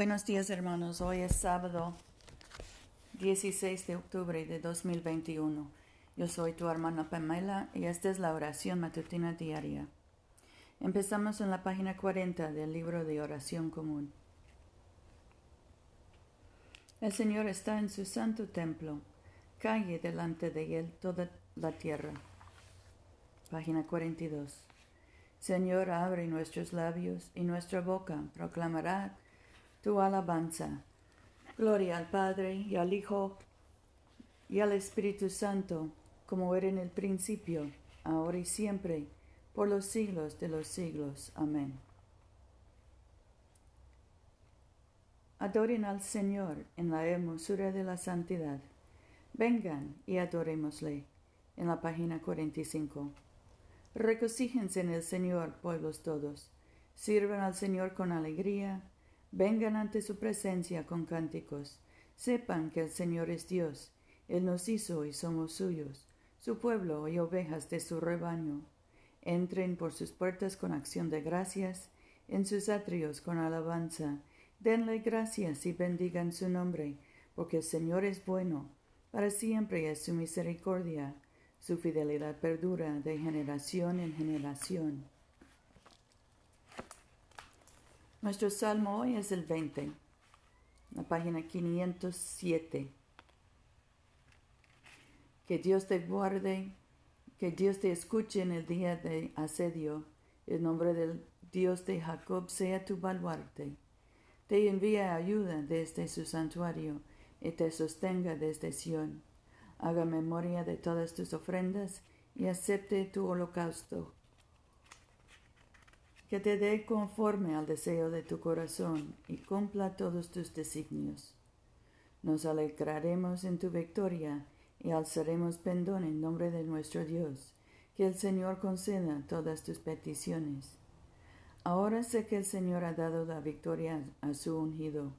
Buenos días hermanos, hoy es sábado 16 de octubre de 2021. Yo soy tu hermana Pamela y esta es la oración matutina diaria. Empezamos en la página 40 del libro de oración común. El Señor está en su santo templo, calle delante de él toda la tierra. Página 42. Señor, abre nuestros labios y nuestra boca proclamará tu alabanza. Gloria al Padre y al Hijo y al Espíritu Santo, como era en el principio, ahora y siempre, por los siglos de los siglos. Amén. Adoren al Señor en la hermosura de la santidad. Vengan y adorémosle. En la página 45. Regocíjense en el Señor, pueblos todos. Sirvan al Señor con alegría Vengan ante su presencia con cánticos. Sepan que el Señor es Dios. Él nos hizo y somos suyos, su pueblo y ovejas de su rebaño. Entren por sus puertas con acción de gracias, en sus atrios con alabanza. Denle gracias y bendigan su nombre, porque el Señor es bueno. Para siempre es su misericordia. Su fidelidad perdura de generación en generación. Nuestro salmo hoy es el 20, la página 507. Que Dios te guarde, que Dios te escuche en el día de asedio. El nombre del Dios de Jacob sea tu baluarte. Te envía ayuda desde su santuario y te sostenga desde Sión. Haga memoria de todas tus ofrendas y acepte tu holocausto que te dé conforme al deseo de tu corazón y cumpla todos tus designios. Nos alegraremos en tu victoria y alzaremos pendón en nombre de nuestro Dios. Que el Señor conceda todas tus peticiones. Ahora sé que el Señor ha dado la victoria a su ungido.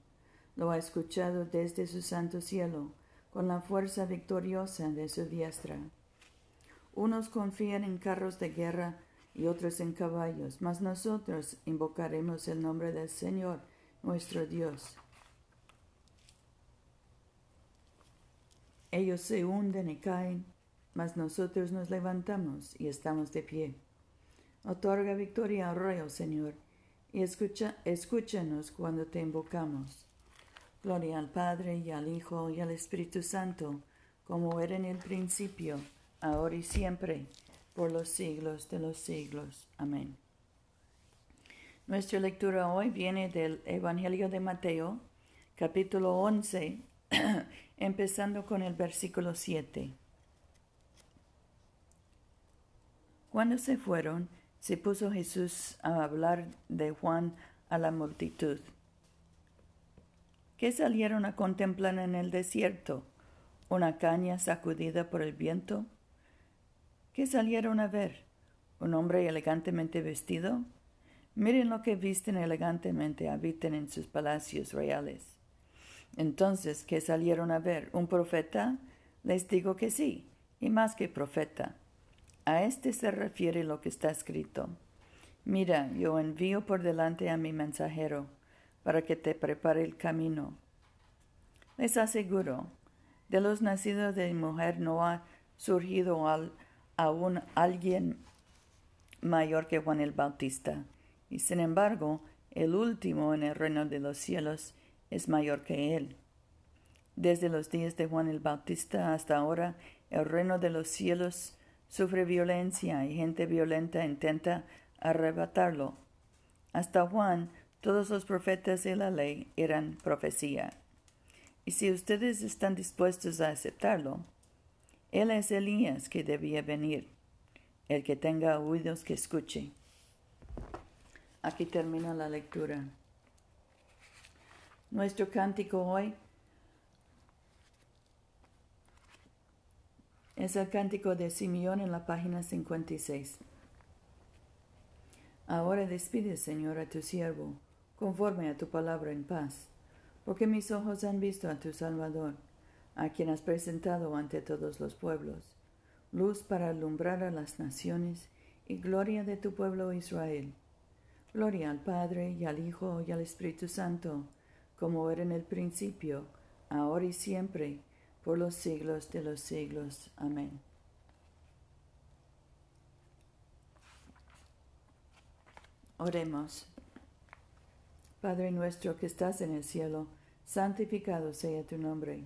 Lo ha escuchado desde su santo cielo, con la fuerza victoriosa de su diestra. Unos confían en carros de guerra, y otros en caballos, mas nosotros invocaremos el nombre del Señor nuestro Dios. Ellos se hunden y caen, mas nosotros nos levantamos y estamos de pie. Otorga victoria al Rey, oh Señor, y escucha, escúchanos cuando te invocamos. Gloria al Padre y al Hijo y al Espíritu Santo, como era en el principio, ahora y siempre, por los siglos de los siglos. Amén. Nuestra lectura hoy viene del Evangelio de Mateo, capítulo 11, empezando con el versículo 7. Cuando se fueron, se puso Jesús a hablar de Juan a la multitud. ¿Qué salieron a contemplar en el desierto? ¿Una caña sacudida por el viento? ¿Qué salieron a ver? ¿Un hombre elegantemente vestido? Miren lo que visten elegantemente, habiten en sus palacios reales. Entonces, ¿qué salieron a ver? ¿Un profeta? Les digo que sí, y más que profeta. A este se refiere lo que está escrito. Mira, yo envío por delante a mi mensajero, para que te prepare el camino. Les aseguro, de los nacidos de mujer no ha surgido al aún alguien mayor que Juan el Bautista, y sin embargo el último en el reino de los cielos es mayor que él. Desde los días de Juan el Bautista hasta ahora, el reino de los cielos sufre violencia y gente violenta intenta arrebatarlo. Hasta Juan, todos los profetas de la ley eran profecía. Y si ustedes están dispuestos a aceptarlo, él es Elías que debía venir. El que tenga oídos que escuche. Aquí termina la lectura. Nuestro cántico hoy es el cántico de Simeón en la página 56. Ahora despide, Señor, a tu siervo, conforme a tu palabra en paz, porque mis ojos han visto a tu Salvador a quien has presentado ante todos los pueblos, luz para alumbrar a las naciones y gloria de tu pueblo Israel. Gloria al Padre y al Hijo y al Espíritu Santo, como era en el principio, ahora y siempre, por los siglos de los siglos. Amén. Oremos. Padre nuestro que estás en el cielo, santificado sea tu nombre.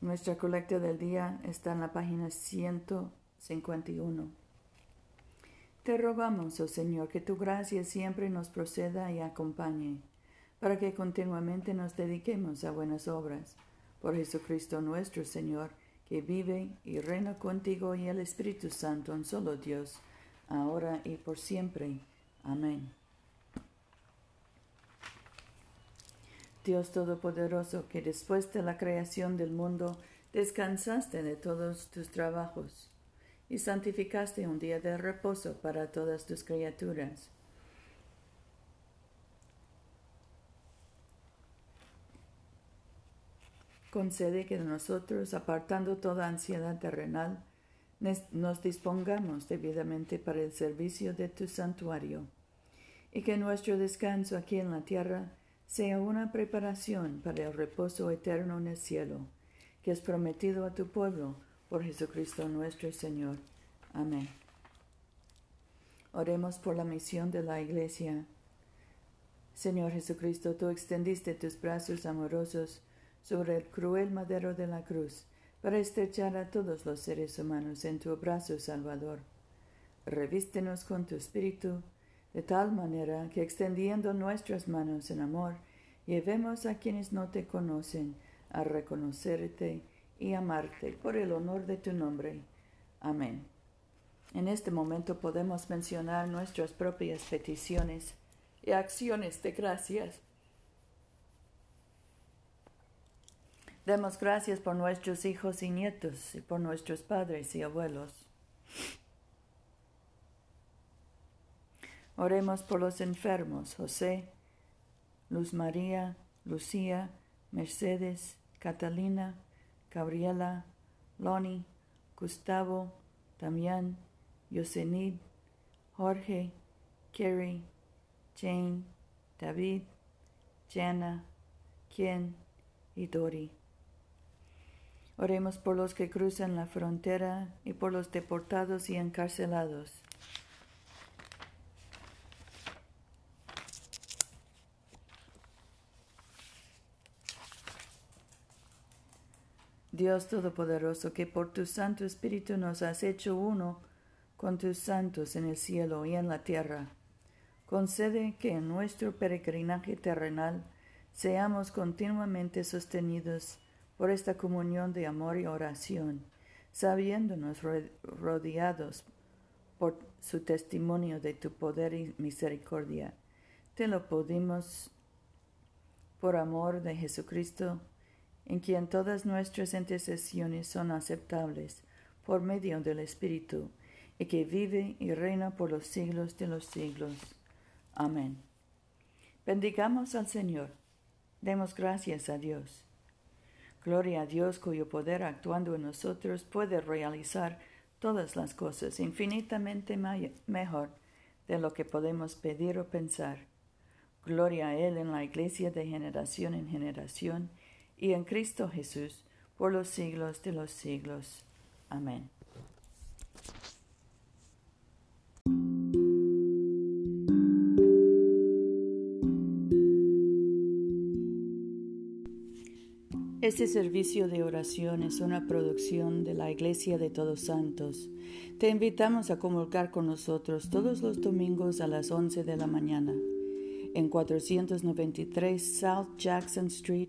Nuestra colecta del día está en la página 151. Te rogamos, oh Señor, que tu gracia siempre nos proceda y acompañe, para que continuamente nos dediquemos a buenas obras. Por Jesucristo nuestro Señor, que vive y reina contigo y el Espíritu Santo, un solo Dios, ahora y por siempre. Amén. Dios Todopoderoso, que después de la creación del mundo descansaste de todos tus trabajos y santificaste un día de reposo para todas tus criaturas. Concede que nosotros, apartando toda ansiedad terrenal, nos dispongamos debidamente para el servicio de tu santuario, y que nuestro descanso aquí en la tierra sea una preparación para el reposo eterno en el cielo, que es prometido a tu pueblo por Jesucristo nuestro Señor. Amén. Oremos por la misión de la Iglesia. Señor Jesucristo, tú extendiste tus brazos amorosos sobre el cruel madero de la cruz, para estrechar a todos los seres humanos en tu brazo salvador. Revístenos con tu espíritu, de tal manera que extendiendo nuestras manos en amor, llevemos a quienes no te conocen a reconocerte y amarte por el honor de tu nombre. Amén. En este momento podemos mencionar nuestras propias peticiones y acciones de gracias Demos gracias por nuestros hijos y nietos y por nuestros padres y abuelos. Oremos por los enfermos, José, Luz María, Lucía, Mercedes, Catalina, Gabriela, Loni, Gustavo, Damián, Yosenid, Jorge, Kerry, Jane, David, Jana, Ken y Dori. Oremos por los que cruzan la frontera y por los deportados y encarcelados. Dios Todopoderoso, que por tu Santo Espíritu nos has hecho uno con tus santos en el cielo y en la tierra, concede que en nuestro peregrinaje terrenal seamos continuamente sostenidos por esta comunión de amor y oración, sabiéndonos rodeados por su testimonio de tu poder y misericordia. Te lo pedimos por amor de Jesucristo, en quien todas nuestras intercesiones son aceptables por medio del Espíritu, y que vive y reina por los siglos de los siglos. Amén. Bendigamos al Señor. Demos gracias a Dios. Gloria a Dios cuyo poder actuando en nosotros puede realizar todas las cosas infinitamente mejor de lo que podemos pedir o pensar. Gloria a Él en la Iglesia de generación en generación y en Cristo Jesús por los siglos de los siglos. Amén. Este servicio de oración es una producción de la Iglesia de Todos Santos. Te invitamos a comulgar con nosotros todos los domingos a las 11 de la mañana en 493 South Jackson Street,